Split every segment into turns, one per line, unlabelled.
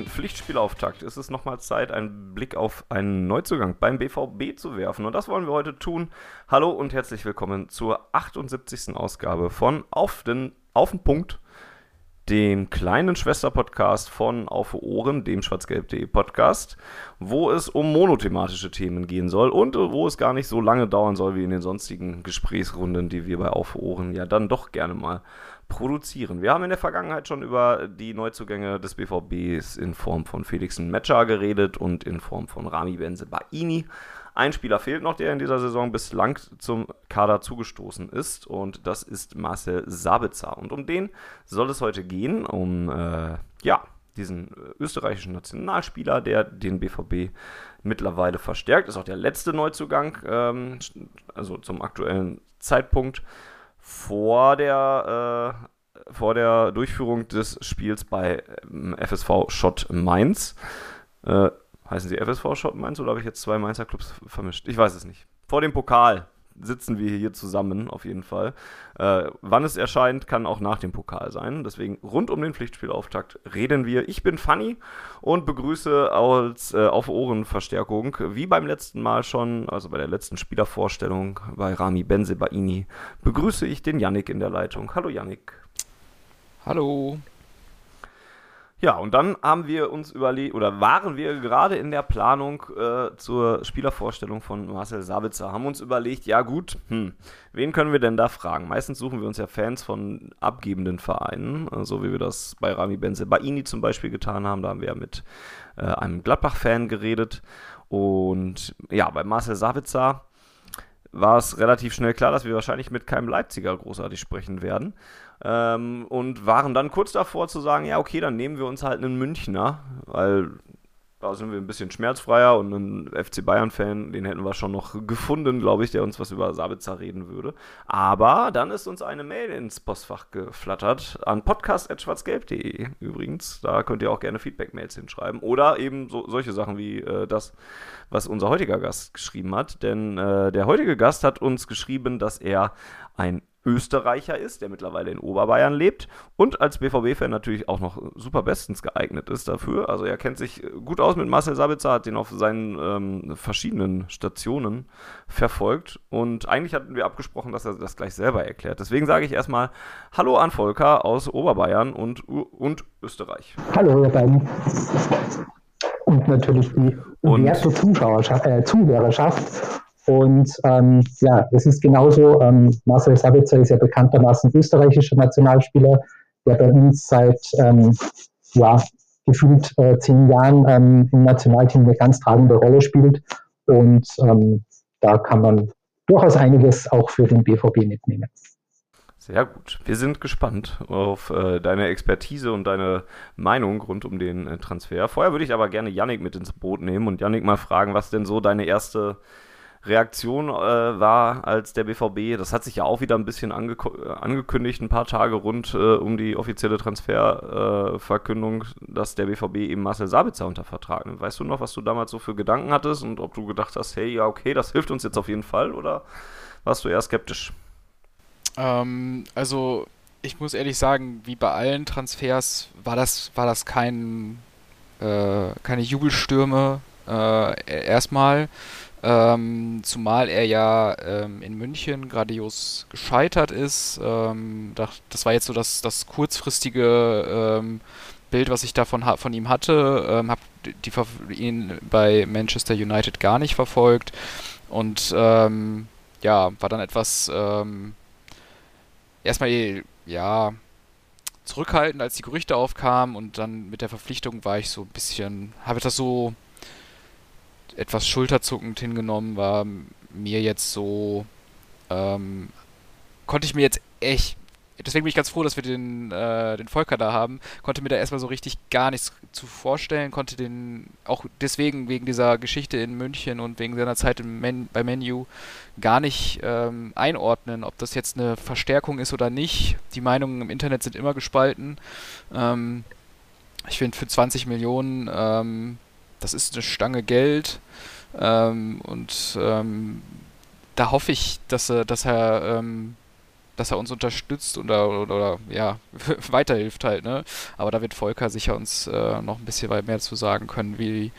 Den Pflichtspielauftakt ist es nochmal Zeit, einen Blick auf einen Neuzugang beim BVB zu werfen. Und das wollen wir heute tun. Hallo und herzlich willkommen zur 78. Ausgabe von Auf den, auf den Punkt, dem kleinen Schwesterpodcast von Auf Ohren, dem schwarzgelb.de Podcast, wo es um monothematische Themen gehen soll und wo es gar nicht so lange dauern soll wie in den sonstigen Gesprächsrunden, die wir bei Auf Ohren ja dann doch gerne mal produzieren. Wir haben in der Vergangenheit schon über die Neuzugänge des BVBs in Form von Felix Metscher geredet und in Form von Rami Benzebaini. Ein Spieler fehlt noch, der in dieser Saison bislang zum Kader zugestoßen ist und das ist Marcel Sabitzer. Und um den soll es heute gehen, um äh, ja, diesen äh, österreichischen Nationalspieler, der den BVB mittlerweile verstärkt, ist auch der letzte Neuzugang, ähm, also zum aktuellen Zeitpunkt vor der, äh, vor der Durchführung des Spiels bei ähm, FSV Schott Mainz. Äh, heißen sie FSV Schott Mainz oder habe ich jetzt zwei Mainzer Clubs vermischt? Ich weiß es nicht. Vor dem Pokal sitzen wir hier zusammen, auf jeden Fall. Äh, wann es erscheint, kann auch nach dem Pokal sein. Deswegen rund um den Pflichtspielauftakt reden wir. Ich bin Fanny und begrüße als äh, auf Ohrenverstärkung, wie beim letzten Mal schon, also bei der letzten Spielervorstellung bei Rami Benzebaini, begrüße ich den Yannick in der Leitung. Hallo Yannick.
Hallo.
Ja, und dann haben wir uns überlegt, oder waren wir gerade in der Planung äh, zur Spielervorstellung von Marcel Sabitzer, haben uns überlegt, ja gut, hm, wen können wir denn da fragen? Meistens suchen wir uns ja Fans von abgebenden Vereinen, so wie wir das bei Rami Benze Baini zum Beispiel getan haben, da haben wir ja mit äh, einem Gladbach-Fan geredet. Und ja, bei Marcel Sabitzer war es relativ schnell klar, dass wir wahrscheinlich mit keinem Leipziger großartig sprechen werden. Ähm, und waren dann kurz davor zu sagen, ja, okay, dann nehmen wir uns halt einen Münchner, weil da sind wir ein bisschen schmerzfreier und einen FC Bayern-Fan, den hätten wir schon noch gefunden, glaube ich, der uns was über Sabitzer reden würde. Aber dann ist uns eine Mail ins Postfach geflattert an podcast.schwarzgelb.de übrigens. Da könnt ihr auch gerne Feedback-Mails hinschreiben. Oder eben so, solche Sachen wie äh, das, was unser heutiger Gast geschrieben hat. Denn äh, der heutige Gast hat uns geschrieben, dass er ein Österreicher ist, der mittlerweile in Oberbayern lebt und als BVB-Fan natürlich auch noch super bestens geeignet ist dafür. Also er kennt sich gut aus mit Marcel Sabitzer, hat ihn auf seinen ähm, verschiedenen Stationen verfolgt und eigentlich hatten wir abgesprochen, dass er das gleich selber erklärt. Deswegen sage ich erstmal Hallo an Volker aus Oberbayern und, und Österreich.
Hallo ihr beiden. Und natürlich die werte Zuschauerschaft, äh, Zuhörerschaft und ähm, ja, es ist genauso. Ähm, Marcel Sabitzer ist ja bekanntermaßen österreichischer Nationalspieler, der bei uns seit ähm, ja, gefühlt äh, zehn Jahren ähm, im Nationalteam eine ganz tragende Rolle spielt. Und ähm, da kann man durchaus einiges auch für den BVB mitnehmen.
Sehr gut. Wir sind gespannt auf äh, deine Expertise und deine Meinung rund um den äh, Transfer. Vorher würde ich aber gerne Yannick mit ins Boot nehmen und Yannick mal fragen, was denn so deine erste Reaktion äh, war, als der BVB, das hat sich ja auch wieder ein bisschen ange angekündigt, ein paar Tage rund äh, um die offizielle Transferverkündung, äh, dass der BVB eben Marcel Sabitzer unter Vertrag nimmt. Weißt du noch, was du damals so für Gedanken hattest und ob du gedacht hast, hey, ja, okay, das hilft uns jetzt auf jeden Fall oder warst du eher skeptisch?
Ähm, also, ich muss ehrlich sagen, wie bei allen Transfers war das, war das kein, äh, keine Jubelstürme äh, erstmal. Ähm, zumal er ja ähm, in München grandios gescheitert ist. Ähm, das, war jetzt so das, das kurzfristige ähm, Bild, was ich davon von ihm hatte. Ähm, habe ihn bei Manchester United gar nicht verfolgt und ähm, ja, war dann etwas erstmal ja zurückhaltend, als die Gerüchte aufkamen und dann mit der Verpflichtung war ich so ein bisschen, habe das so etwas schulterzuckend hingenommen, war mir jetzt so, ähm, konnte ich mir jetzt echt deswegen bin ich ganz froh, dass wir den, äh, den Volker da haben. Konnte mir da erstmal so richtig gar nichts zu vorstellen, konnte den auch deswegen, wegen dieser Geschichte in München und wegen seiner Zeit im Men bei Menu gar nicht ähm, einordnen, ob das jetzt eine Verstärkung ist oder nicht. Die Meinungen im Internet sind immer gespalten. Ähm, ich finde für 20 Millionen, ähm, das ist eine Stange Geld. Ähm, und ähm, da hoffe ich, dass, dass er ähm, dass er uns unterstützt oder, oder, oder ja, weiterhilft halt, ne? Aber da wird Volker sicher uns äh, noch ein bisschen mehr zu sagen können, wie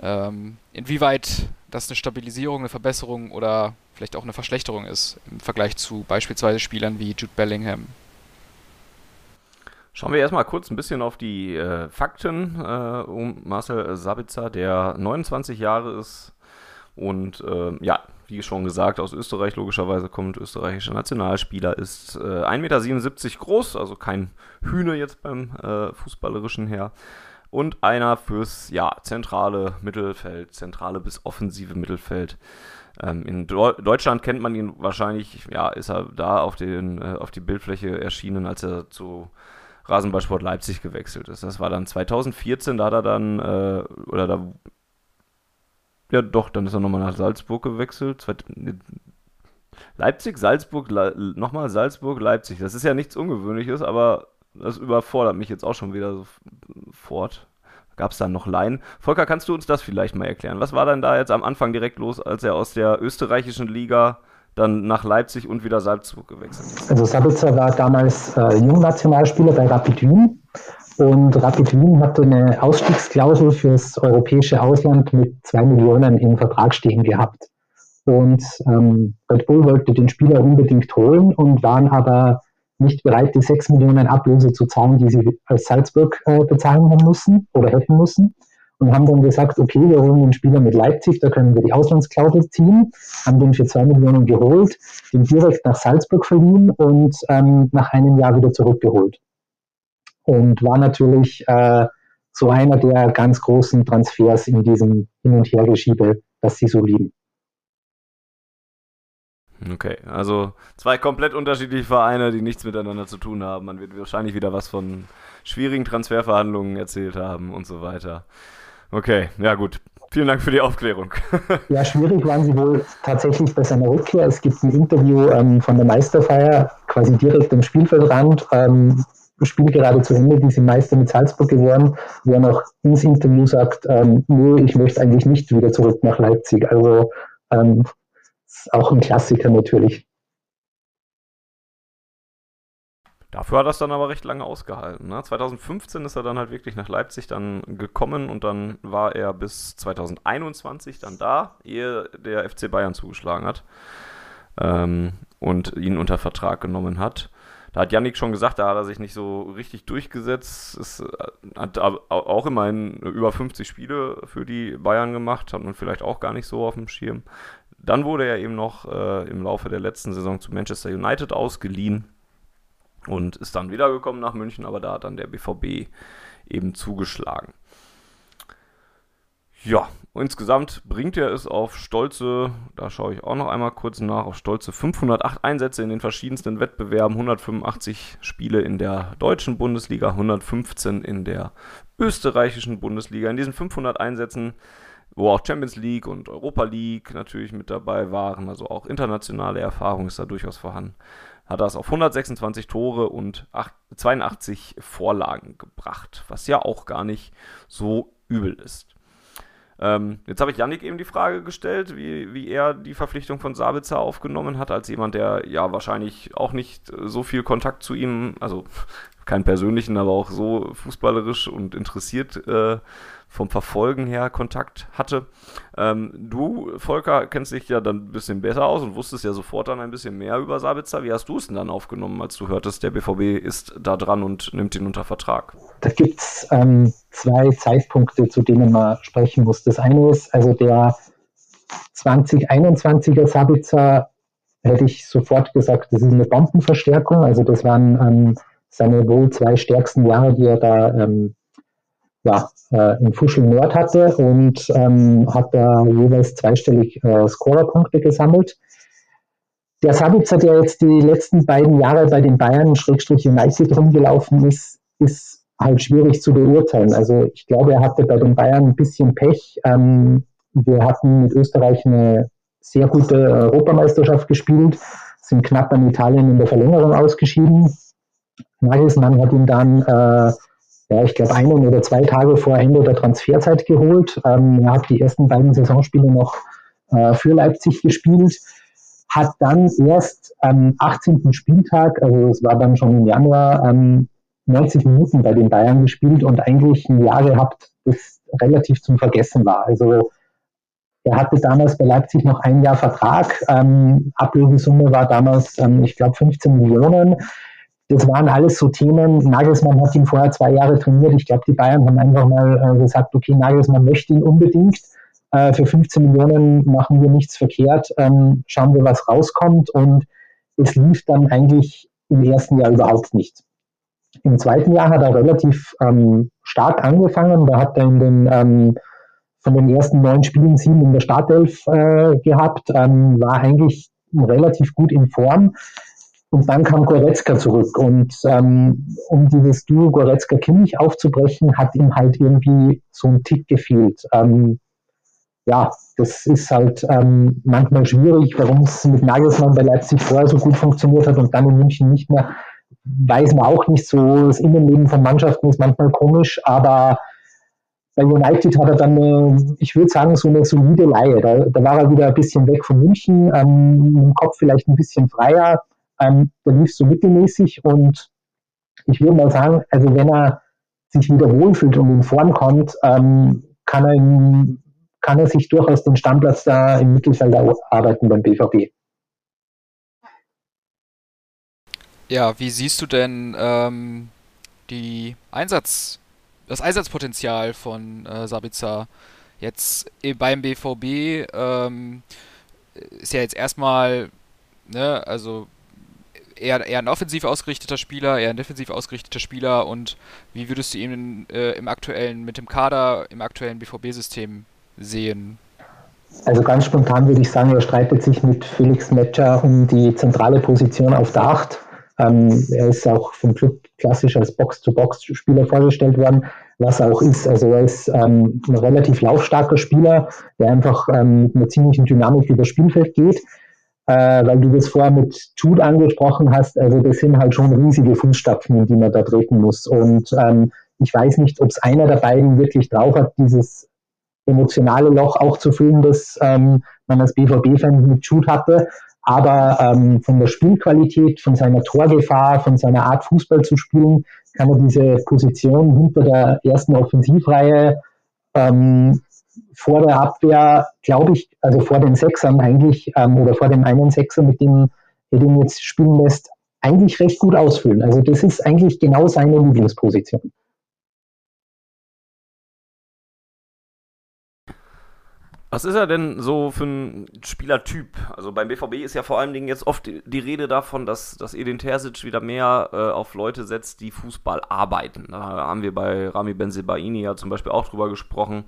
ähm, inwieweit das eine Stabilisierung, eine Verbesserung oder vielleicht auch eine Verschlechterung ist im Vergleich zu beispielsweise Spielern wie Jude Bellingham.
Schauen wir erstmal kurz ein bisschen auf die äh, Fakten äh, um Marcel Sabitzer, der 29 Jahre ist und äh, ja, wie schon gesagt, aus Österreich logischerweise kommt, österreichischer Nationalspieler, ist äh, 1,77 Meter groß, also kein Hühne jetzt beim äh, Fußballerischen her. Und einer fürs ja, zentrale Mittelfeld, zentrale bis offensive Mittelfeld. Ähm, in Deutschland kennt man ihn wahrscheinlich, ja, ist er da auf, den, äh, auf die Bildfläche erschienen, als er zu Rasenballsport Leipzig gewechselt ist. Das war dann 2014, da hat er dann, äh, oder da ja, doch, dann ist er nochmal nach Salzburg gewechselt. Leipzig, Salzburg, Le nochmal Salzburg, Leipzig. Das ist ja nichts Ungewöhnliches, aber das überfordert mich jetzt auch schon wieder sofort. Gab es dann noch Laien? Volker, kannst du uns das vielleicht mal erklären? Was war denn da jetzt am Anfang direkt los, als er aus der österreichischen Liga dann nach Leipzig und wieder Salzburg gewechselt?
Also Sabitzer war damals äh, Jungnationalspieler bei Rapid Wien und Rapid Wien hatte eine Ausstiegsklausel fürs europäische Ausland mit zwei Millionen im Vertrag stehen gehabt. Und ähm, Red Bull wollte den Spieler unbedingt holen und waren aber nicht bereit, die sechs Millionen Ablöse zu zahlen, die sie als Salzburg äh, bezahlen haben müssen oder hätten müssen. Und haben dann gesagt, okay, wir holen den Spieler mit Leipzig, da können wir die Auslandsklausel ziehen, haben den für zwei Millionen geholt, den direkt nach Salzburg verliehen und ähm, nach einem Jahr wieder zurückgeholt und war natürlich äh, so einer der ganz großen Transfers in diesem Hin- und Hergeschiebe, das sie so lieben.
Okay, also zwei komplett unterschiedliche Vereine, die nichts miteinander zu tun haben. Man wird wahrscheinlich wieder was von schwierigen Transferverhandlungen erzählt haben und so weiter. Okay, ja gut. Vielen Dank für die Aufklärung.
ja, schwierig waren sie wohl tatsächlich bei seiner Rückkehr. Es gibt ein Interview ähm, von der Meisterfeier, quasi direkt am Spielfeldrand, ähm, Spiel gerade zu Ende, die sind Meister mit Salzburg geworden, wo er noch ins Interview sagt, ähm, nur ich möchte eigentlich nicht wieder zurück nach Leipzig. Also ähm, ist auch ein Klassiker natürlich.
Dafür hat er es dann aber recht lange ausgehalten. Ne? 2015 ist er dann halt wirklich nach Leipzig dann gekommen und dann war er bis 2021 dann da, ehe der FC Bayern zugeschlagen hat ähm, und ihn unter Vertrag genommen hat. Da hat Yannick schon gesagt, da hat er sich nicht so richtig durchgesetzt. Es hat auch immerhin über 50 Spiele für die Bayern gemacht, hat man vielleicht auch gar nicht so auf dem Schirm. Dann wurde er eben noch äh, im Laufe der letzten Saison zu Manchester United ausgeliehen und ist dann wiedergekommen nach München, aber da hat dann der BVB eben zugeschlagen. Ja, insgesamt bringt er es auf stolze, da schaue ich auch noch einmal kurz nach, auf stolze 508 Einsätze in den verschiedensten Wettbewerben, 185 Spiele in der deutschen Bundesliga, 115 in der österreichischen Bundesliga. In diesen 500 Einsätzen, wo auch Champions League und Europa League natürlich mit dabei waren, also auch internationale Erfahrung ist da durchaus vorhanden, hat er es auf 126 Tore und 82 Vorlagen gebracht, was ja auch gar nicht so übel ist. Ähm, jetzt habe ich Yannick eben die Frage gestellt, wie, wie er die Verpflichtung von Sabitzer aufgenommen hat, als jemand, der ja wahrscheinlich auch nicht so viel Kontakt zu ihm, also keinen persönlichen, aber auch so fußballerisch und interessiert äh, vom Verfolgen her Kontakt hatte. Ähm, du, Volker, kennst dich ja dann ein bisschen besser aus und wusstest ja sofort dann ein bisschen mehr über Sabitzer. Wie hast du es denn dann aufgenommen, als du hörtest, der BVB ist da dran und nimmt ihn unter Vertrag?
Da gibt es ähm, zwei Zeitpunkte, zu denen man sprechen muss. Das eine ist, also der 2021er Sabitzer, hätte ich sofort gesagt, das ist eine Bombenverstärkung. Also das waren ähm, seine wohl zwei stärksten Jahre, die er da ähm, ja, äh, in Fuschel Nord hatte und ähm, hat da jeweils zweistellig äh, Scorerpunkte gesammelt. der Sabitzer, der jetzt die letzten beiden Jahre bei den Bayern Schrägstrich United rumgelaufen ist, ist halt schwierig zu beurteilen. Also ich glaube, er hatte bei den Bayern ein bisschen Pech. Ähm, wir hatten mit Österreich eine sehr gute Europameisterschaft gespielt, sind knapp an Italien in der Verlängerung ausgeschieden. Nagelsmann hat ihn dann, äh, ja, ich glaube, einen oder zwei Tage vor Ende der Transferzeit geholt. Ähm, er hat die ersten beiden Saisonspiele noch äh, für Leipzig gespielt hat dann erst am 18. Spieltag, also es war dann schon im Januar, ähm, 90 Minuten bei den Bayern gespielt und eigentlich ein Jahr gehabt, das relativ zum Vergessen war. Also er hatte damals bei Leipzig noch ein Jahr Vertrag. Ähm, Ablösesumme war damals, ähm, ich glaube, 15 Millionen. Das waren alles so Themen. Nagelsmann hat ihn vorher zwei Jahre trainiert. Ich glaube, die Bayern haben einfach mal äh, gesagt, okay, Nagelsmann möchte ihn unbedingt äh, für 15 Millionen machen wir nichts verkehrt, ähm, schauen wir, was rauskommt. Und es lief dann eigentlich im ersten Jahr überhaupt nicht. Im zweiten Jahr hat er relativ ähm, stark angefangen. Da hat er in den, ähm, von den ersten neun Spielen sieben in der Startelf äh, gehabt, ähm, war eigentlich relativ gut in Form. Und dann kam Goretzka zurück. Und ähm, um dieses Duo Goretzka-Kimmich aufzubrechen, hat ihm halt irgendwie so ein Tick gefehlt. Ähm, ja, das ist halt ähm, manchmal schwierig, warum es mit Nagelsmann bei Leipzig vorher so gut funktioniert hat und dann in München nicht mehr, weiß man auch nicht so. Das Innenleben von Mannschaften ist manchmal komisch, aber bei United hat er dann, eine, ich würde sagen, so eine solide Laie. Da, da, war er wieder ein bisschen weg von München, ähm, im Kopf vielleicht ein bisschen freier. Ähm, der lief so mittelmäßig und ich würde mal sagen, also wenn er sich wieder wohlfühlt und in Form kommt, ähm, kann er in kann er sich durchaus den Stammplatz da im Mittelfeld arbeiten beim BVB.
Ja, wie siehst du denn ähm, die Einsatz, das Einsatzpotenzial von äh, Sabitzer jetzt beim BVB? Ähm, ist ja jetzt erstmal, ne, also eher, eher ein offensiv ausgerichteter Spieler, eher ein defensiv ausgerichteter Spieler und wie würdest du ihn äh, im aktuellen, mit dem Kader, im aktuellen BVB-System sehen?
Also ganz spontan würde ich sagen, er streitet sich mit Felix Metscher um die zentrale Position auf der Acht. Ähm, er ist auch vom Club klassisch als Box-to-Box-Spieler vorgestellt worden, was er auch ist. Also er ist ähm, ein relativ laufstarker Spieler, der einfach ähm, mit einer ziemlichen Dynamik über das Spielfeld geht. Äh, weil du das vorher mit Jude angesprochen hast, also das sind halt schon riesige Fußstapfen, in die man da treten muss. Und ähm, ich weiß nicht, ob es einer der beiden wirklich drauf hat, dieses emotionale Loch auch zu füllen, das ähm, man als BVB-Fan mit Jude hatte. Aber ähm, von der Spielqualität, von seiner Torgefahr, von seiner Art Fußball zu spielen, kann er diese Position hinter der ersten Offensivreihe ähm, vor der Abwehr, glaube ich, also vor den Sechsern eigentlich, ähm, oder vor dem einen Sechser, mit dem er den jetzt spielen lässt, eigentlich recht gut ausfüllen. Also das ist eigentlich genau seine Lieblingsposition.
Was ist er denn so für ein Spielertyp? Also beim BVB ist ja vor allen Dingen jetzt oft die Rede davon, dass, dass Edin Terzic wieder mehr äh, auf Leute setzt, die Fußball arbeiten. Da haben wir bei Rami Benzebaini ja zum Beispiel auch drüber gesprochen.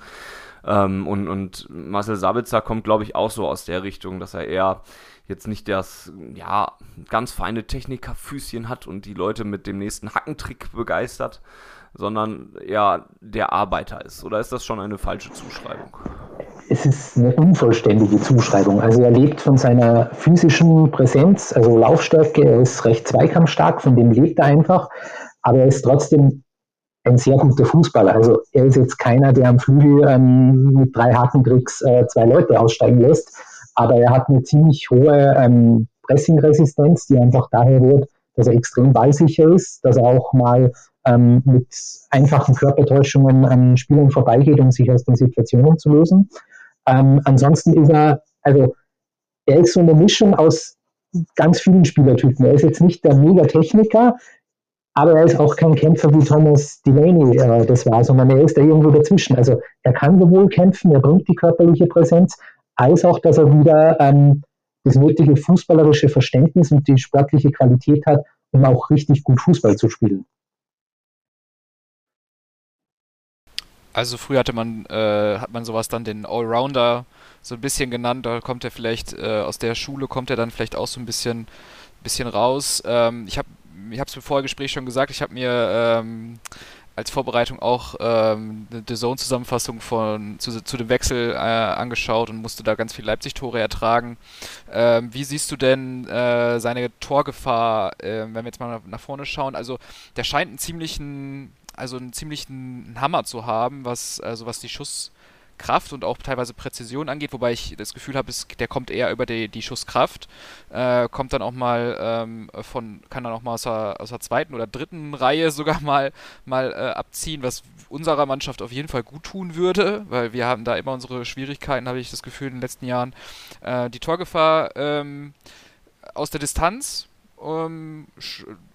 Ähm, und, und Marcel Sabitzer kommt, glaube ich, auch so aus der Richtung, dass er eher jetzt nicht das, ja, ganz feine Technikerfüßchen hat und die Leute mit dem nächsten Hackentrick begeistert, sondern eher der Arbeiter ist. Oder ist das schon eine falsche Zuschreibung?
es ist eine unvollständige Zuschreibung. Also er lebt von seiner physischen Präsenz, also Laufstärke, er ist recht zweikampfstark, von dem lebt er einfach, aber er ist trotzdem ein sehr guter Fußballer. Also er ist jetzt keiner, der am Flügel ähm, mit drei Hakentricks äh, zwei Leute aussteigen lässt, aber er hat eine ziemlich hohe ähm, Pressing-Resistenz, die einfach daher rührt, dass er extrem ballsicher ist, dass er auch mal ähm, mit einfachen Körpertäuschungen an Spielern vorbeigeht, um sich aus den Situationen zu lösen. Ähm, ansonsten ist er, also er ist so eine Mischung aus ganz vielen Spielertypen. Er ist jetzt nicht der Mega-Techniker, aber er ist auch kein Kämpfer wie Thomas Delaney äh, das war, sondern er ist da irgendwo dazwischen. Also er kann sowohl kämpfen, er bringt die körperliche Präsenz, als auch, dass er wieder ähm, das nötige fußballerische Verständnis und die sportliche Qualität hat, um auch richtig gut Fußball zu spielen.
Also früher hatte man, äh, hat man sowas dann den Allrounder so ein bisschen genannt. Da kommt er vielleicht äh, aus der Schule, kommt er dann vielleicht auch so ein bisschen, bisschen raus. Ähm, ich habe ich habe es im Vorgespräch schon gesagt, ich habe mir ähm, als Vorbereitung auch ähm, eine Zone-Zusammenfassung zu, zu dem Wechsel äh, angeschaut und musste da ganz viel Leipzig-Tore ertragen. Ähm, wie siehst du denn äh, seine Torgefahr, äh, wenn wir jetzt mal nach, nach, vorne schauen? Also der scheint einen ziemlichen, also einen ziemlichen Hammer zu haben, was also was die Schuss Kraft und auch teilweise Präzision angeht, wobei ich das Gefühl habe, der kommt eher über die, die Schusskraft, äh, kommt dann auch mal ähm, von, kann dann auch mal aus der, aus der zweiten oder dritten Reihe sogar mal, mal äh, abziehen, was unserer Mannschaft auf jeden Fall gut tun würde, weil wir haben da immer unsere Schwierigkeiten, habe ich das Gefühl, in den letzten Jahren. Äh, die Torgefahr ähm, aus der Distanz, ähm,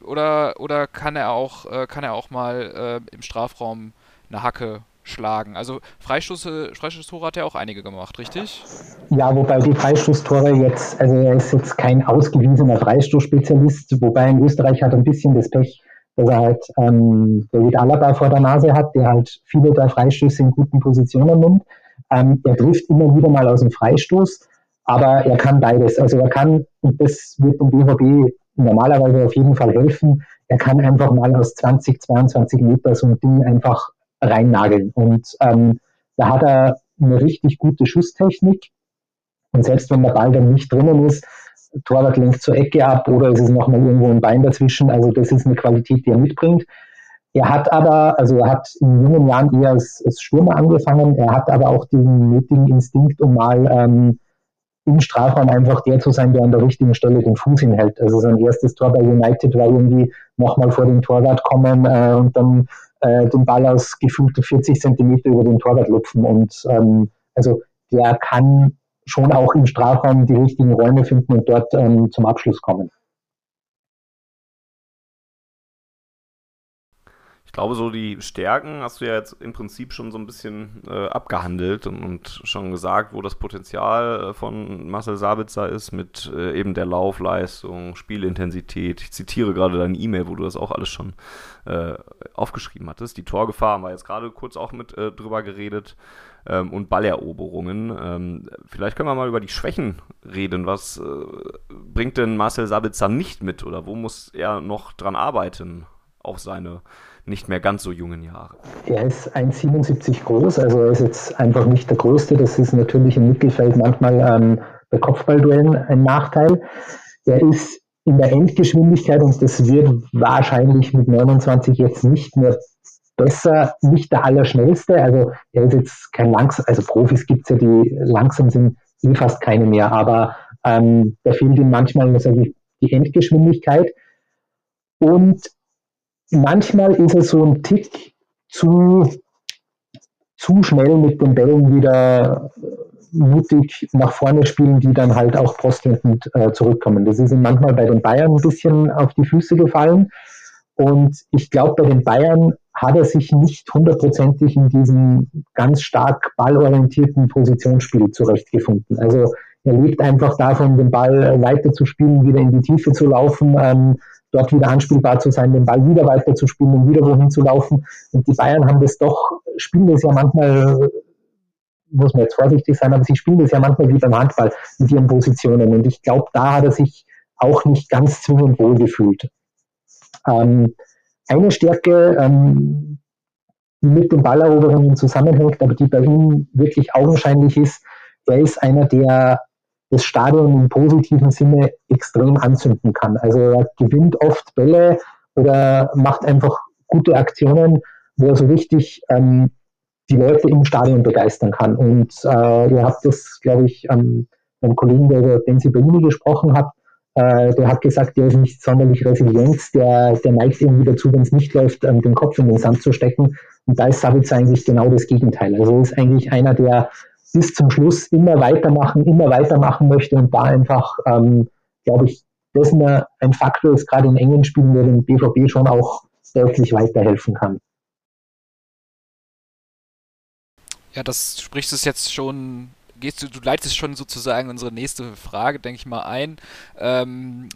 oder, oder kann er auch, äh, kann er auch mal äh, im Strafraum eine Hacke schlagen. Also Freistoße, Freistoßtore hat er auch einige gemacht, richtig?
Ja, wobei die Freistoßtore jetzt, also er ist jetzt kein ausgewiesener Freistoßspezialist, wobei in Österreich hat er ein bisschen das Pech, dass er halt ähm, David Alaba vor der Nase hat, der halt viele der Freistöße in guten Positionen nimmt. Ähm, er trifft immer wieder mal aus dem Freistoß, aber er kann beides. Also er kann, und das wird dem BVB normalerweise auf jeden Fall helfen, er kann einfach mal aus 20, 22 Meter so ein Ding einfach reinnageln. Und ähm, da hat er eine richtig gute Schusstechnik. Und selbst wenn der Ball dann nicht drinnen ist, Torwart lenkt zur Ecke ab oder es ist nochmal irgendwo ein Bein dazwischen. Also das ist eine Qualität, die er mitbringt. Er hat aber, also er hat in jungen Jahren eher als, als Stürmer angefangen. Er hat aber auch den nötigen Instinkt, um mal ähm, im Strafraum einfach der zu sein, der an der richtigen Stelle den Fuß hinhält. Also sein erstes Tor bei United war irgendwie nochmal vor den Torwart kommen äh, und dann äh, den Ball aus gefühlte 40 Zentimeter über den Torwart lupfen. Und ähm, also der kann schon auch im Strafraum die richtigen Räume finden und dort ähm, zum Abschluss kommen.
Glaube, so die Stärken hast du ja jetzt im Prinzip schon so ein bisschen äh, abgehandelt und, und, schon gesagt, wo das Potenzial äh, von Marcel Sabitzer ist mit äh, eben der Laufleistung, Spielintensität. Ich zitiere gerade deine E-Mail, wo du das auch alles schon äh, aufgeschrieben hattest. Die Torgefahr haben wir jetzt gerade kurz auch mit äh, drüber geredet ähm, und Balleroberungen. Ähm, vielleicht können wir mal über die Schwächen reden. Was äh, bringt denn Marcel Sabitzer nicht mit oder wo muss er noch dran arbeiten auf seine nicht mehr ganz so jungen Jahre.
Er ist 1,77 groß, also er ist jetzt einfach nicht der Größte. Das ist natürlich im Mittelfeld manchmal ähm, bei Kopfballduellen ein Nachteil. Er ist in der Endgeschwindigkeit und das wird wahrscheinlich mit 29 jetzt nicht mehr besser, nicht der Allerschnellste. Also er ist jetzt kein langsam, also Profis gibt es ja, die langsam sind, eh fast keine mehr, aber ähm, da fehlt ihm manchmal sage ich, die Endgeschwindigkeit. Und manchmal ist er so ein Tick zu, zu schnell mit den Bällen wieder mutig nach vorne spielen, die dann halt auch postwendend äh, zurückkommen. Das ist ihm manchmal bei den Bayern ein bisschen auf die Füße gefallen. Und ich glaube, bei den Bayern hat er sich nicht hundertprozentig in diesem ganz stark ballorientierten Positionsspiel zurechtgefunden. Also er lebt einfach davon, den Ball weiter zu spielen, wieder in die Tiefe zu laufen, ähm, dort wieder anspielbar zu sein, den Ball wieder weiter zu spielen und wieder wohin zu laufen. Und die Bayern haben das doch, spielen das ja manchmal, muss man jetzt vorsichtig sein, aber sie spielen das ja manchmal wie beim Handball mit ihren Positionen. Und ich glaube, da hat er sich auch nicht ganz zwingend wohl gefühlt. Ähm, eine Stärke, ähm, die mit den Balleroberungen zusammenhängt, aber die bei ihm wirklich augenscheinlich ist, er ist einer, der das Stadion im positiven Sinne extrem anzünden kann. Also er gewinnt oft Bälle oder macht einfach gute Aktionen, wo er so richtig ähm, die Leute im Stadion begeistern kann. Und äh, ihr habt das, glaube ich, ähm, einem Kollegen, der über Benzi Bellini gesprochen hat, äh, der hat gesagt, der ist nicht sonderlich resilient, der, der neigt irgendwie dazu, wenn es nicht läuft, ähm, den Kopf in den Sand zu stecken. Und da ist Savitz eigentlich genau das Gegenteil. Also er ist eigentlich einer, der bis zum Schluss immer weitermachen, immer weitermachen möchte und da einfach, ähm, glaube ich, das ein Faktor ist, gerade in engen Spielen, der dem BVB schon auch deutlich weiterhelfen kann.
Ja, das sprichst du jetzt schon, gehst du, du leitest schon sozusagen unsere nächste Frage, denke ich mal, ein. Ähm,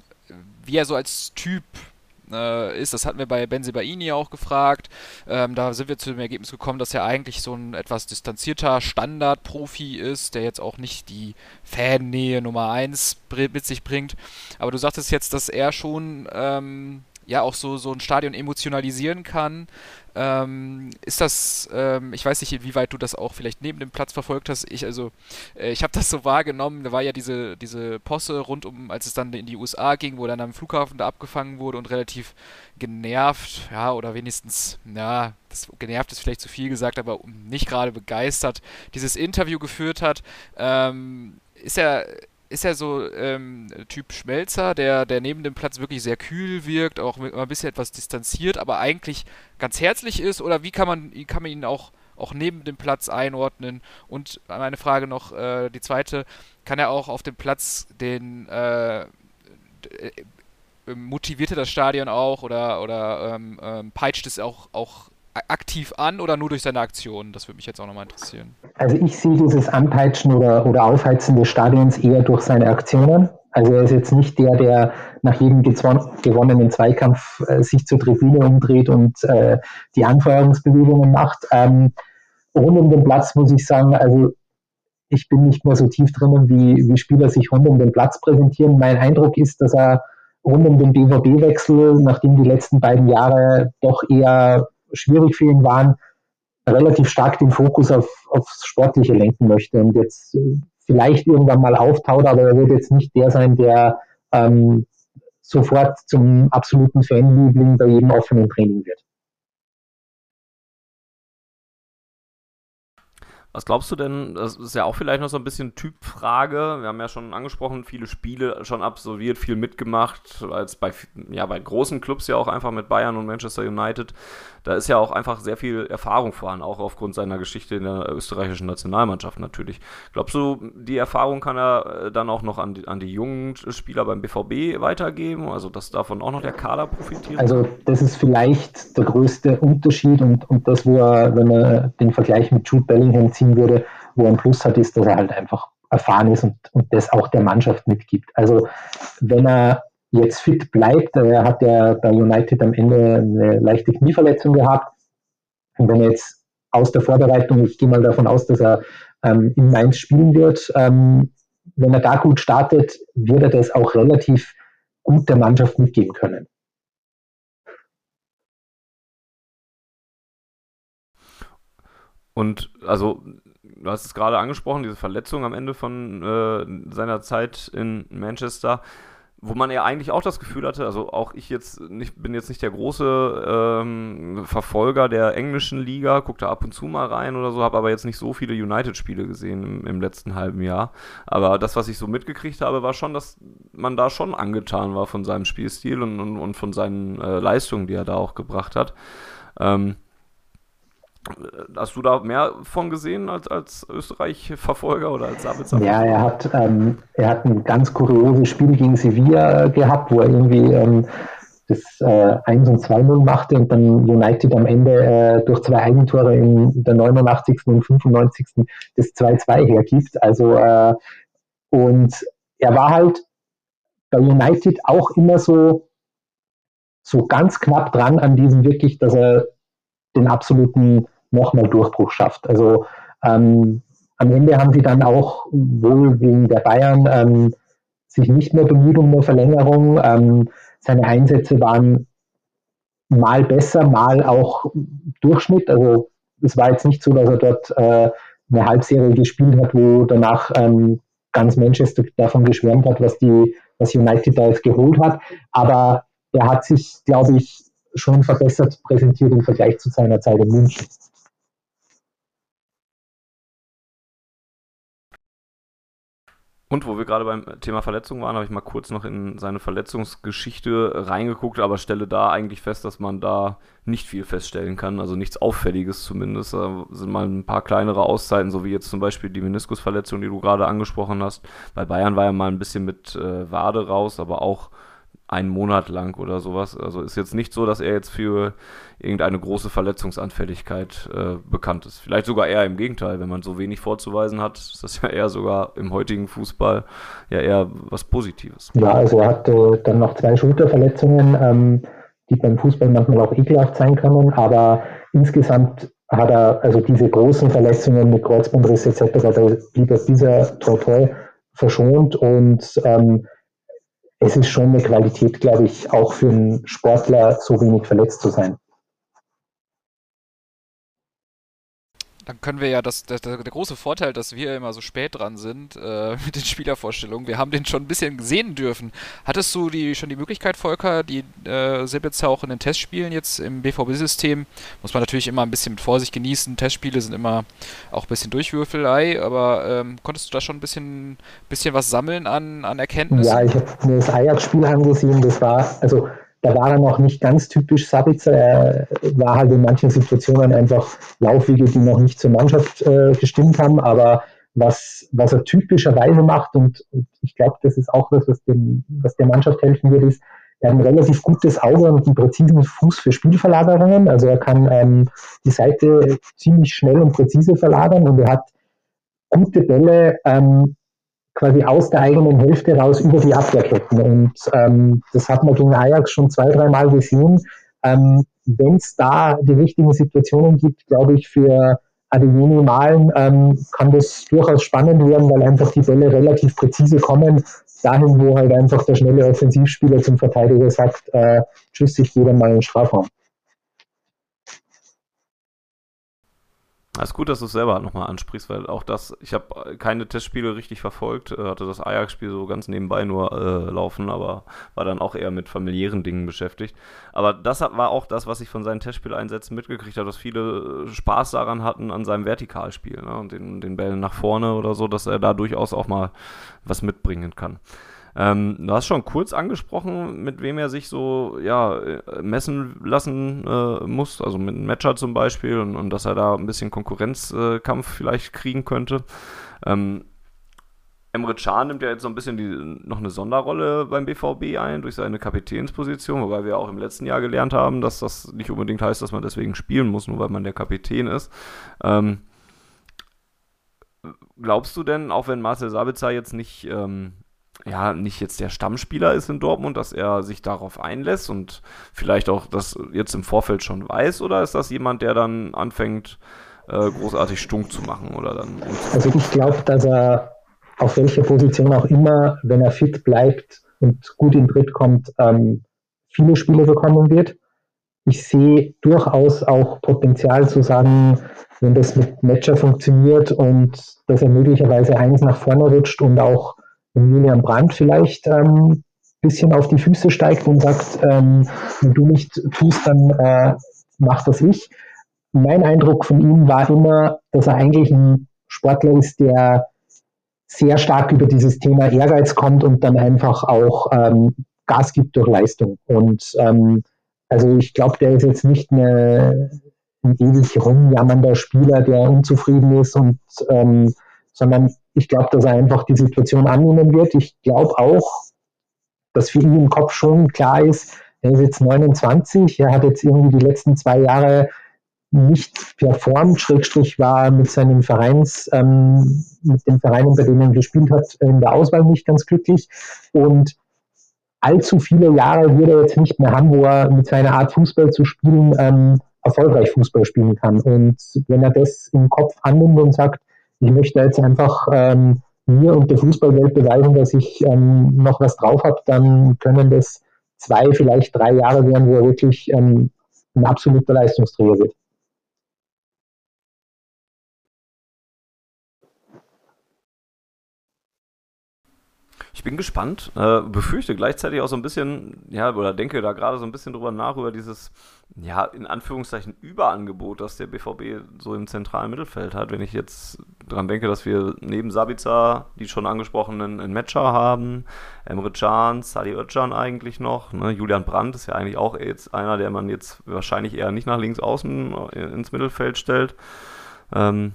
wie er so als Typ äh, ist. Das hatten wir bei Benzibaini auch gefragt. Ähm, da sind wir zu dem Ergebnis gekommen, dass er eigentlich so ein etwas distanzierter Standard-Profi ist, der jetzt auch nicht die Fannähe Nummer 1 mit sich bringt. Aber du sagtest jetzt, dass er schon ähm, ja auch so, so ein Stadion emotionalisieren kann. Ähm, ist das, ähm, ich weiß nicht, inwieweit du das auch vielleicht neben dem Platz verfolgt hast. Ich, also, äh, ich habe das so wahrgenommen, da war ja diese, diese Posse rund um, als es dann in die USA ging, wo dann am Flughafen da abgefangen wurde und relativ genervt, ja, oder wenigstens, ja, das genervt ist vielleicht zu viel gesagt, aber nicht gerade begeistert, dieses Interview geführt hat. Ähm, ist er ist er so ähm, Typ Schmelzer, der, der neben dem Platz wirklich sehr kühl wirkt, auch mit, ein bisschen etwas distanziert, aber eigentlich ganz herzlich ist? Oder wie kann man, kann man ihn auch, auch neben dem Platz einordnen? Und meine Frage noch, äh, die zweite, kann er auch auf dem Platz den äh, motivierte das Stadion auch oder, oder ähm, ähm, peitscht es auch, auch aktiv an oder nur durch seine Aktionen? Das würde mich jetzt auch nochmal interessieren.
Also ich sehe dieses Anpeitschen oder, oder Aufheizen des Stadions eher durch seine Aktionen. Also er ist jetzt nicht der, der nach jedem gewonnenen Zweikampf äh, sich zur Tribüne umdreht und äh, die Anfeuerungsbewegungen macht. Ähm, rund um den Platz muss ich sagen, also ich bin nicht mehr so tief drinnen, wie, wie Spieler sich rund um den Platz präsentieren. Mein Eindruck ist, dass er rund um den BVB-Wechsel, nachdem die letzten beiden Jahre doch eher schwierig für ihn waren, relativ stark den Fokus auf, aufs Sportliche lenken möchte und jetzt äh, vielleicht irgendwann mal auftaut, aber er wird jetzt nicht der sein, der ähm, sofort zum absoluten Fanliebling bei jedem offenen Training wird.
Was glaubst du denn, das ist ja auch vielleicht noch so ein bisschen Typfrage. Wir haben ja schon angesprochen, viele Spiele schon absolviert, viel mitgemacht, als bei, ja, bei großen Clubs ja auch einfach mit Bayern und Manchester United. Da ist ja auch einfach sehr viel Erfahrung vorhanden, auch aufgrund seiner Geschichte in der österreichischen Nationalmannschaft natürlich. Glaubst du, die Erfahrung kann er äh, dann auch noch an die, an die jungen Spieler beim BVB weitergeben? Also, dass davon auch noch der Kader profitiert?
Also, das ist vielleicht der größte Unterschied und, und das, wo er, wenn man den Vergleich mit Jude Bellingham zieht, ziehen würde, wo er ein Plus hat, ist, dass er halt einfach erfahren ist und, und das auch der Mannschaft mitgibt. Also wenn er jetzt fit bleibt, er hat ja bei United am Ende eine leichte Knieverletzung gehabt. Und wenn er jetzt aus der Vorbereitung, ich gehe mal davon aus, dass er ähm, in Mainz spielen wird, ähm, wenn er da gut startet, wird er das auch relativ gut der Mannschaft mitgeben können.
Und also, du hast es gerade angesprochen, diese Verletzung am Ende von äh, seiner Zeit in Manchester, wo man ja eigentlich auch das Gefühl hatte, also auch ich jetzt nicht, bin jetzt nicht der große ähm, Verfolger der englischen Liga, gucke da ab und zu mal rein oder so, habe aber jetzt nicht so viele United-Spiele gesehen im, im, letzten halben Jahr. Aber das, was ich so mitgekriegt habe, war schon, dass man da schon angetan war von seinem Spielstil und, und, und von seinen äh, Leistungen, die er da auch gebracht hat. Ähm, Hast du da mehr von gesehen als, als Österreich-Verfolger oder als Sabitzer?
Ja, er hat, ähm, er hat ein ganz kurioses Spiel gegen Sevilla gehabt, wo er irgendwie ähm, das äh, 1 und 2-0 machte und dann United am Ende äh, durch zwei Eigentore in der 89. und 95. das 2-2 hergibt. Also, äh, und er war halt bei United auch immer so, so ganz knapp dran an diesem wirklich, dass er den absoluten nochmal Durchbruch schafft. Also ähm, am Ende haben sie dann auch wohl wegen der Bayern ähm, sich nicht mehr bemüht um eine Verlängerung. Ähm, seine Einsätze waren mal besser, mal auch Durchschnitt. Also es war jetzt nicht so, dass er dort äh, eine Halbserie gespielt hat, wo danach ähm, ganz Manchester davon geschwärmt hat, was die, was United da jetzt geholt hat. Aber er hat sich, glaube ich, schon verbessert präsentiert im Vergleich zu seiner Zeit in München.
Und wo wir gerade beim Thema Verletzung waren, habe ich mal kurz noch in seine Verletzungsgeschichte reingeguckt, aber stelle da eigentlich fest, dass man da nicht viel feststellen kann, also nichts Auffälliges zumindest. Da sind mal ein paar kleinere Auszeiten, so wie jetzt zum Beispiel die Meniskusverletzung, die du gerade angesprochen hast. Bei Bayern war er mal ein bisschen mit äh, Wade raus, aber auch einen Monat lang oder sowas. Also ist jetzt nicht so, dass er jetzt für irgendeine große Verletzungsanfälligkeit äh, bekannt ist. Vielleicht sogar eher im Gegenteil, wenn man so wenig vorzuweisen hat, ist das ja eher sogar im heutigen Fußball ja eher was Positives.
Ja, also er hatte dann noch zwei Schulterverletzungen, ähm, die beim Fußball manchmal auch ekelhaft sein können, aber insgesamt hat er also diese großen Verletzungen mit Kreuzbandriss etc., da blieb er dieser Tortoy verschont und ähm, es ist schon eine Qualität, glaube ich, auch für einen Sportler so wenig verletzt zu sein.
Dann können wir ja das, der, der, große Vorteil, dass wir immer so spät dran sind äh, mit den Spielervorstellungen. Wir haben den schon ein bisschen sehen dürfen. Hattest du die, schon die Möglichkeit, Volker, die äh, Sebitzer auch in den Testspielen jetzt im BVB-System, muss man natürlich immer ein bisschen mit Vorsicht genießen. Testspiele sind immer auch ein bisschen Durchwürfelei, aber ähm, konntest du da schon ein bisschen, bisschen was sammeln an, an Erkenntnissen?
Ja, ich habe das Ajax-Spiel angesehen. Das war, also da war er noch nicht ganz typisch Sabitzer. Er war halt in manchen Situationen einfach Laufwege, die noch nicht zur Mannschaft äh, gestimmt haben. Aber was, was er typischerweise macht, und, und ich glaube, das ist auch was, was, dem, was der Mannschaft helfen wird, ist, er hat ein relativ gutes Auge und einen präzisen Fuß für Spielverlagerungen. Also er kann ähm, die Seite ziemlich schnell und präzise verlagern und er hat gute Bälle ähm, quasi aus der eigenen Hälfte raus über die Abwehrketten. Und ähm, das hat man gegen Ajax schon zwei, dreimal gesehen. Ähm, Wenn es da die richtigen Situationen gibt, glaube ich, für Adeyemi Malen ähm, kann das durchaus spannend werden, weil einfach die Bälle relativ präzise kommen. Dahin, wo halt einfach der schnelle Offensivspieler zum Verteidiger sagt, äh, tschüss, ich gehe dann mal in den Strafraum.
Es ist gut, dass du es selber nochmal ansprichst, weil auch das, ich habe keine Testspiele richtig verfolgt, äh, hatte das Ajax-Spiel so ganz nebenbei nur äh, laufen, aber war dann auch eher mit familiären Dingen beschäftigt. Aber das war auch das, was ich von seinen Testspieleinsätzen mitgekriegt habe, dass viele äh, Spaß daran hatten an seinem Vertikalspiel ne, und den, den Bällen nach vorne oder so, dass er da durchaus auch mal was mitbringen kann. Ähm, du hast schon kurz angesprochen, mit wem er sich so ja, messen lassen äh, muss, also mit einem Matcher zum Beispiel und, und, dass er da ein bisschen Konkurrenzkampf äh, vielleicht kriegen könnte. Ähm, Emre Can nimmt ja jetzt so ein bisschen die, noch eine Sonderrolle beim BVB ein durch seine Kapitänsposition, wobei wir auch im letzten Jahr gelernt haben, dass das nicht unbedingt heißt, dass man deswegen spielen muss, nur weil man der Kapitän ist. Ähm, glaubst du denn, auch wenn Marcel Sabitzer jetzt nicht ähm, ja, nicht jetzt der Stammspieler ist in Dortmund, dass er sich darauf einlässt und vielleicht auch das jetzt im Vorfeld schon weiß, oder ist das jemand, der dann anfängt, äh, großartig stunk zu machen oder dann?
Also ich glaube, dass er auf welcher Position auch immer, wenn er fit bleibt und gut in Tritt kommt, ähm, viele Spiele bekommen wird. Ich sehe durchaus auch Potenzial zu sagen, wenn das mit Matcher funktioniert und dass er möglicherweise eins nach vorne rutscht und auch wenn Julian Brandt vielleicht ähm, bisschen auf die Füße steigt und sagt, ähm, wenn du nicht tust, dann äh, mach das ich. Mein Eindruck von ihm war immer, dass er eigentlich ein Sportler ist, der sehr stark über dieses Thema Ehrgeiz kommt und dann einfach auch ähm, Gas gibt durch Leistung. Und ähm, also ich glaube, der ist jetzt nicht eine, ein ewig rumjammernder Spieler, der unzufrieden ist und ähm, sondern ich glaube, dass er einfach die Situation annehmen wird. Ich glaube auch, dass für ihn im Kopf schon klar ist, er ist jetzt 29, er hat jetzt irgendwie die letzten zwei Jahre nicht performt, Schrägstrich war mit seinem Vereins, ähm, mit dem Verein, unter dem er gespielt hat, in der Auswahl nicht ganz glücklich. Und allzu viele Jahre wird er jetzt nicht mehr haben, wo er mit seiner Art Fußball zu spielen ähm, erfolgreich Fußball spielen kann. Und wenn er das im Kopf annimmt und sagt, ich möchte jetzt einfach ähm, mir und der Fußballwelt beweisen, dass ich ähm, noch was drauf habe, dann können das zwei, vielleicht drei Jahre werden, wo er wirklich ähm, ein absoluter Leistungsträger wird.
Ich bin gespannt, äh, befürchte gleichzeitig auch so ein bisschen, ja, oder denke da gerade so ein bisschen drüber nach, über dieses, ja, in Anführungszeichen Überangebot, das der BVB so im zentralen Mittelfeld hat. Wenn ich jetzt dran denke, dass wir neben Sabica die schon angesprochenen in Matcher haben, Emre Can, Sadi Özcan eigentlich noch, ne? Julian Brandt ist ja eigentlich auch jetzt einer, der man jetzt wahrscheinlich eher nicht nach links außen ins Mittelfeld stellt. Ähm,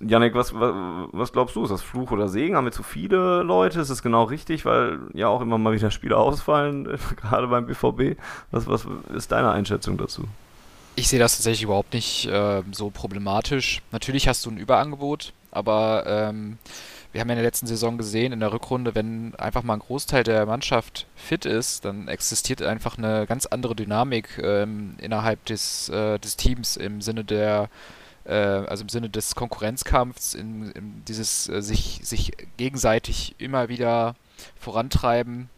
Janik, was, was, was, glaubst du? Ist das Fluch oder Segen? Haben wir zu viele Leute? Ist es genau richtig, weil ja auch immer mal wieder Spiele ausfallen, gerade beim BVB? Was, was ist deine Einschätzung dazu?
Ich sehe das tatsächlich überhaupt nicht äh, so problematisch. Natürlich hast du ein Überangebot, aber ähm, wir haben ja in der letzten Saison gesehen, in der Rückrunde, wenn einfach mal ein Großteil der Mannschaft fit ist, dann existiert einfach eine ganz andere Dynamik ähm, innerhalb des, äh, des Teams im Sinne der äh, also im Sinne des Konkurrenzkampfs, in, in dieses äh, sich, sich gegenseitig immer wieder vorantreiben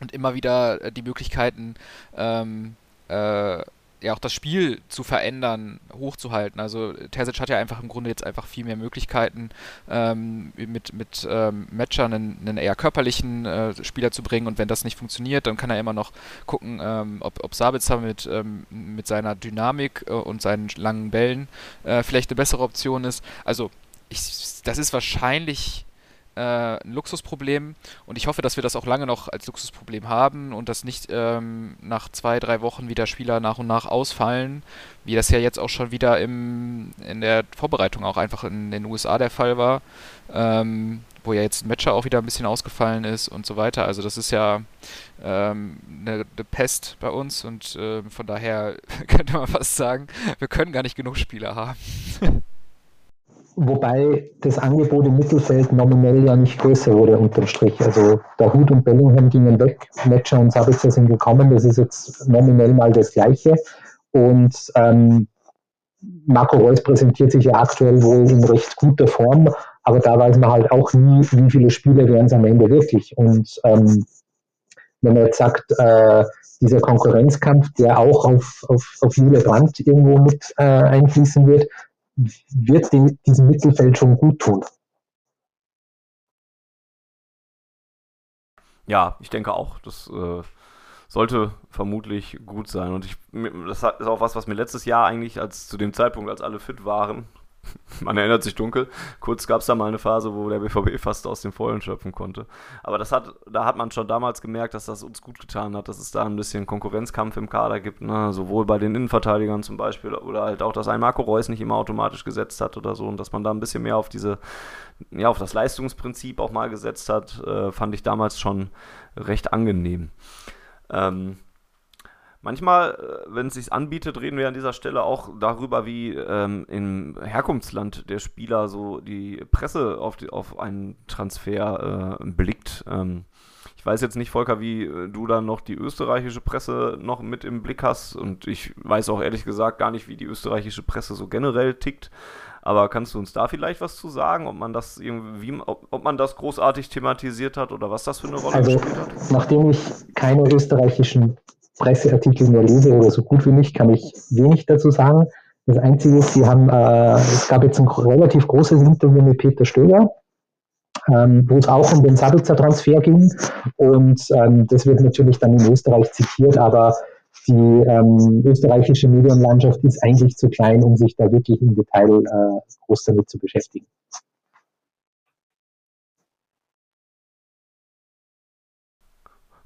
und immer wieder äh, die Möglichkeiten ähm, äh, ja auch das Spiel zu verändern, hochzuhalten. Also Terzic hat ja einfach im Grunde jetzt einfach viel mehr Möglichkeiten, ähm, mit, mit ähm, Matcher einen, einen, eher körperlichen äh, Spieler zu bringen und wenn das nicht funktioniert, dann kann er immer noch gucken, ähm, ob, ob Sabitzer mit, ähm, mit seiner Dynamik äh, und seinen langen Bällen äh, vielleicht eine bessere Option ist. Also ich, das ist wahrscheinlich äh, ein Luxusproblem und ich hoffe, dass wir das auch lange noch als Luxusproblem haben und dass nicht ähm, nach zwei, drei Wochen wieder Spieler nach und nach ausfallen, wie das ja jetzt auch schon wieder im, in der Vorbereitung auch einfach in den USA der Fall war, ähm, wo ja jetzt Matcher auch wieder ein bisschen ausgefallen ist und so weiter. Also das ist ja ähm, eine, eine, Pest bei uns und äh, von daher könnte man fast sagen, wir können gar nicht genug Spieler haben.
Wobei das Angebot im Mittelfeld nominell ja nicht größer wurde unterm Strich. Also der Hut und Bellingham gingen weg, Matcher und Sabitzer sind gekommen. Das ist jetzt nominell mal das Gleiche. Und ähm, Marco Reus präsentiert sich ja aktuell wohl in recht guter Form, aber da weiß man halt auch nie, wie viele Spiele werden es am Ende wirklich. Und ähm, wenn man jetzt sagt, äh, dieser Konkurrenzkampf, der auch auf, auf, auf Jule Brandt irgendwo mit äh, einfließen wird, wird dem, diesem Mittelfeld schon gut tun.
Ja, ich denke auch. Das äh, sollte vermutlich gut sein. Und ich, das ist auch was, was mir letztes Jahr eigentlich, als zu dem Zeitpunkt, als alle fit waren, man erinnert sich dunkel. Kurz gab es da mal eine Phase, wo der BVB fast aus dem Vollen schöpfen konnte. Aber das hat, da hat man schon damals gemerkt, dass das uns gut getan hat, dass es da ein bisschen Konkurrenzkampf im Kader gibt, ne? sowohl bei den Innenverteidigern zum Beispiel oder halt auch, dass ein Marco Reus nicht immer automatisch gesetzt hat oder so und dass man da ein bisschen mehr auf diese, ja, auf das Leistungsprinzip auch mal gesetzt hat, äh, fand ich damals schon recht angenehm. Ähm, Manchmal, äh, wenn es sich anbietet, reden wir an dieser Stelle auch darüber, wie ähm, im Herkunftsland der Spieler so die Presse auf, die, auf einen Transfer äh, blickt. Ähm, ich weiß jetzt nicht, Volker, wie äh, du da noch die österreichische Presse noch mit im Blick hast und ich weiß auch ehrlich gesagt gar nicht, wie die österreichische Presse so generell tickt. Aber kannst du uns da vielleicht was zu sagen, ob man das irgendwie, ob, ob man das großartig thematisiert hat oder was das für eine Rolle
also, gespielt hat? Nachdem ich keine österreichischen Presseartikel mehr lese oder so gut wie nicht, kann ich wenig dazu sagen. Das Einzige ist, sie haben, äh, es gab jetzt ein relativ großes Interview mit Peter Stöger, ähm, wo es auch um den Sabitzer-Transfer ging. Und ähm, das wird natürlich dann in Österreich zitiert, aber die ähm, österreichische Medienlandschaft ist eigentlich zu klein, um sich da wirklich im Detail äh, groß damit zu beschäftigen.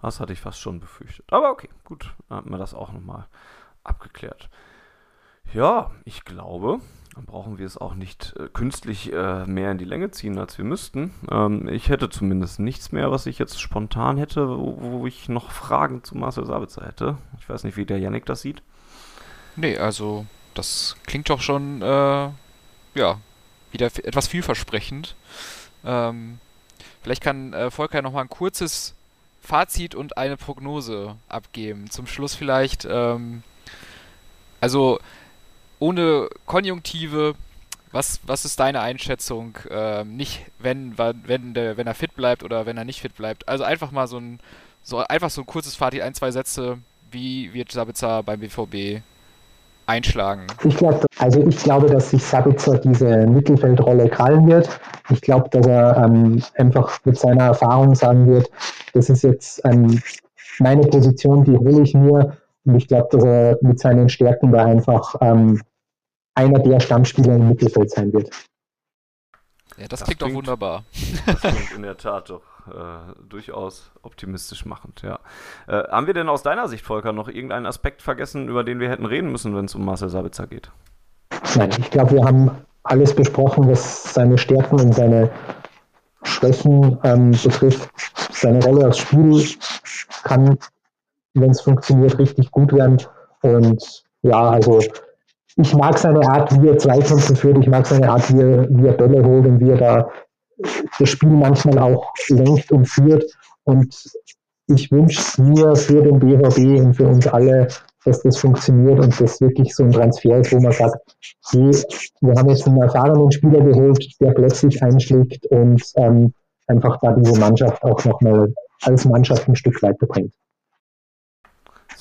Das hatte ich fast schon befürchtet. Aber okay, gut, dann haben wir das auch nochmal abgeklärt. Ja, ich glaube, dann brauchen wir es auch nicht äh, künstlich äh, mehr in die Länge ziehen, als wir müssten. Ähm, ich hätte zumindest nichts mehr, was ich jetzt spontan hätte, wo, wo, ich noch Fragen zu Marcel Sabitzer hätte. Ich weiß nicht, wie der Yannick das sieht.
Nee, also das klingt doch schon, äh, ja, wieder etwas vielversprechend. Ähm, vielleicht kann äh, Volker noch mal ein kurzes Fazit und eine Prognose abgeben. Zum Schluss vielleicht, ähm, also ohne Konjunktive, was, was ist deine Einschätzung? Ähm, nicht, wenn, wenn, der, wenn er fit bleibt oder wenn er nicht fit bleibt. Also einfach mal so ein, so einfach so ein kurzes Fazit, ein, zwei Sätze. Wie wird Sabitzer beim BVB einschlagen?
Ich glaube, also ich glaube, dass sich Sabitzer diese Mittelfeldrolle krallen wird. Ich glaube, dass er ähm, einfach mit seiner Erfahrung sagen wird, das ist jetzt ähm, meine Position, die hole ich mir. Und ich glaube, dass er mit seinen Stärken da einfach ähm, einer der Stammspieler im Mittelfeld sein wird.
Ja, das, das klingt doch wunderbar.
Das klingt in der Tat doch äh, durchaus optimistisch machend, ja. Äh, haben wir denn aus deiner Sicht, Volker, noch irgendeinen Aspekt vergessen, über den wir hätten reden müssen, wenn es um Marcel Sabitzer geht?
Nein, ich glaube, wir haben alles besprochen, was seine Stärken und seine Schwächen ähm, betrifft. Seine Rolle als Spiel kann, wenn es funktioniert, richtig gut werden. Und ja, also ich mag seine Art, wie er Zweikämpfe führt, ich mag seine Art, wie er, wie er Bälle holt und wie er da das Spiel manchmal auch lenkt und führt. Und ich wünsche mir für den BVB und für uns alle, dass das funktioniert und das wirklich so ein Transfer ist, wo man sagt, hey, wir haben jetzt einen erfahrenen Spieler geholt, der plötzlich einschlägt und ähm, einfach da diese Mannschaft auch nochmal als Mannschaft ein Stück weiterbringt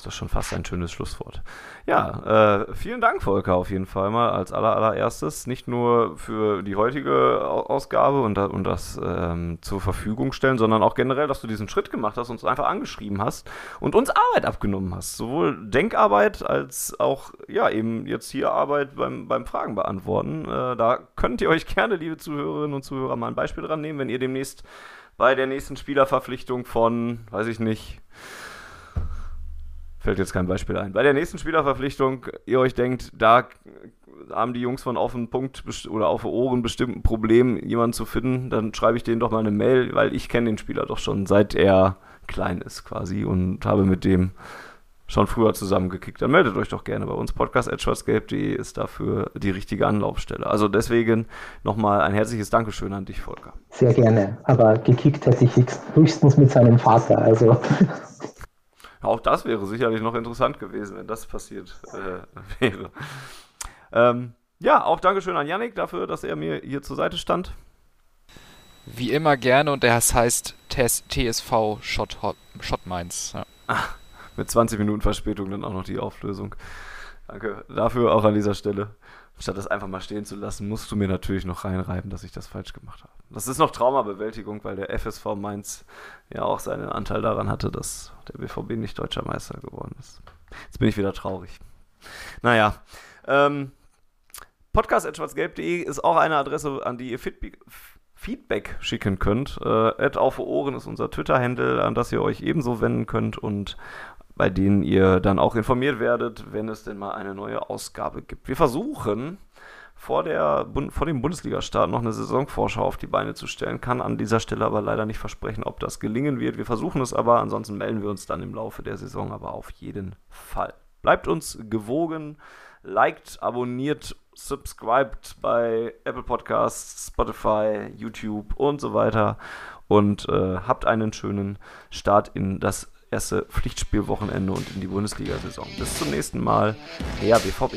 ist doch schon fast ein schönes Schlusswort. Ja, äh, vielen Dank, Volker, auf jeden Fall mal als aller, allererstes. Nicht nur für die heutige Ausgabe und, und das ähm, zur Verfügung stellen, sondern auch generell, dass du diesen Schritt gemacht hast, uns einfach angeschrieben hast und uns Arbeit abgenommen hast. Sowohl Denkarbeit als auch, ja, eben jetzt hier Arbeit beim, beim Fragen beantworten. Äh, da könnt ihr euch gerne, liebe Zuhörerinnen und Zuhörer, mal ein Beispiel dran nehmen, wenn ihr demnächst bei der nächsten Spielerverpflichtung von, weiß ich nicht, fällt jetzt kein Beispiel ein. Bei der nächsten Spielerverpflichtung, ihr euch denkt, da haben die Jungs von auf den Punkt oder auf Ohren bestimmt ein Problem, jemanden zu finden, dann schreibe ich denen doch mal eine Mail, weil ich kenne den Spieler doch schon, seit er klein ist quasi und habe mit dem schon früher zusammengekickt. Dann meldet euch doch gerne bei uns. Podcast.schwarzgelb.de ist dafür die richtige Anlaufstelle. Also deswegen nochmal ein herzliches Dankeschön an dich, Volker.
Sehr gerne. Aber gekickt hätte ich höchstens mit seinem Vater. Also
auch das wäre sicherlich noch interessant gewesen, wenn das passiert äh, wäre. Ähm, ja, auch Dankeschön an Yannick dafür, dass er mir hier zur Seite stand.
Wie immer gerne und das heißt TSV Shot, Shot Mainz. Ja.
Ach, mit 20 Minuten Verspätung dann auch noch die Auflösung. Danke dafür auch an dieser Stelle. Statt das einfach mal stehen zu lassen, musst du mir natürlich noch reinreiben, dass ich das falsch gemacht habe. Das ist noch Traumabewältigung, weil der FSV Mainz ja auch seinen Anteil daran hatte, dass der BVB nicht deutscher Meister geworden ist. Jetzt bin ich wieder traurig. Naja, ähm, podcast.schwarzgelb.de ist auch eine Adresse, an die ihr Feedback schicken könnt. Äh, auf Ohren ist unser Twitter-Handle, an das ihr euch ebenso wenden könnt und bei denen ihr dann auch informiert werdet, wenn es denn mal eine neue Ausgabe gibt. Wir versuchen vor, der, vor dem Bundesliga-Start noch eine Saisonvorschau auf die Beine zu stellen, kann an dieser Stelle aber leider nicht versprechen, ob das gelingen wird. Wir versuchen es aber, ansonsten melden wir uns dann im Laufe der Saison aber auf jeden Fall. Bleibt uns gewogen, liked, abonniert, subscribed bei Apple Podcasts, Spotify, YouTube und so weiter und äh, habt einen schönen Start in das erste Pflichtspielwochenende und in die Bundesliga-Saison. Bis zum nächsten Mal, der BVB.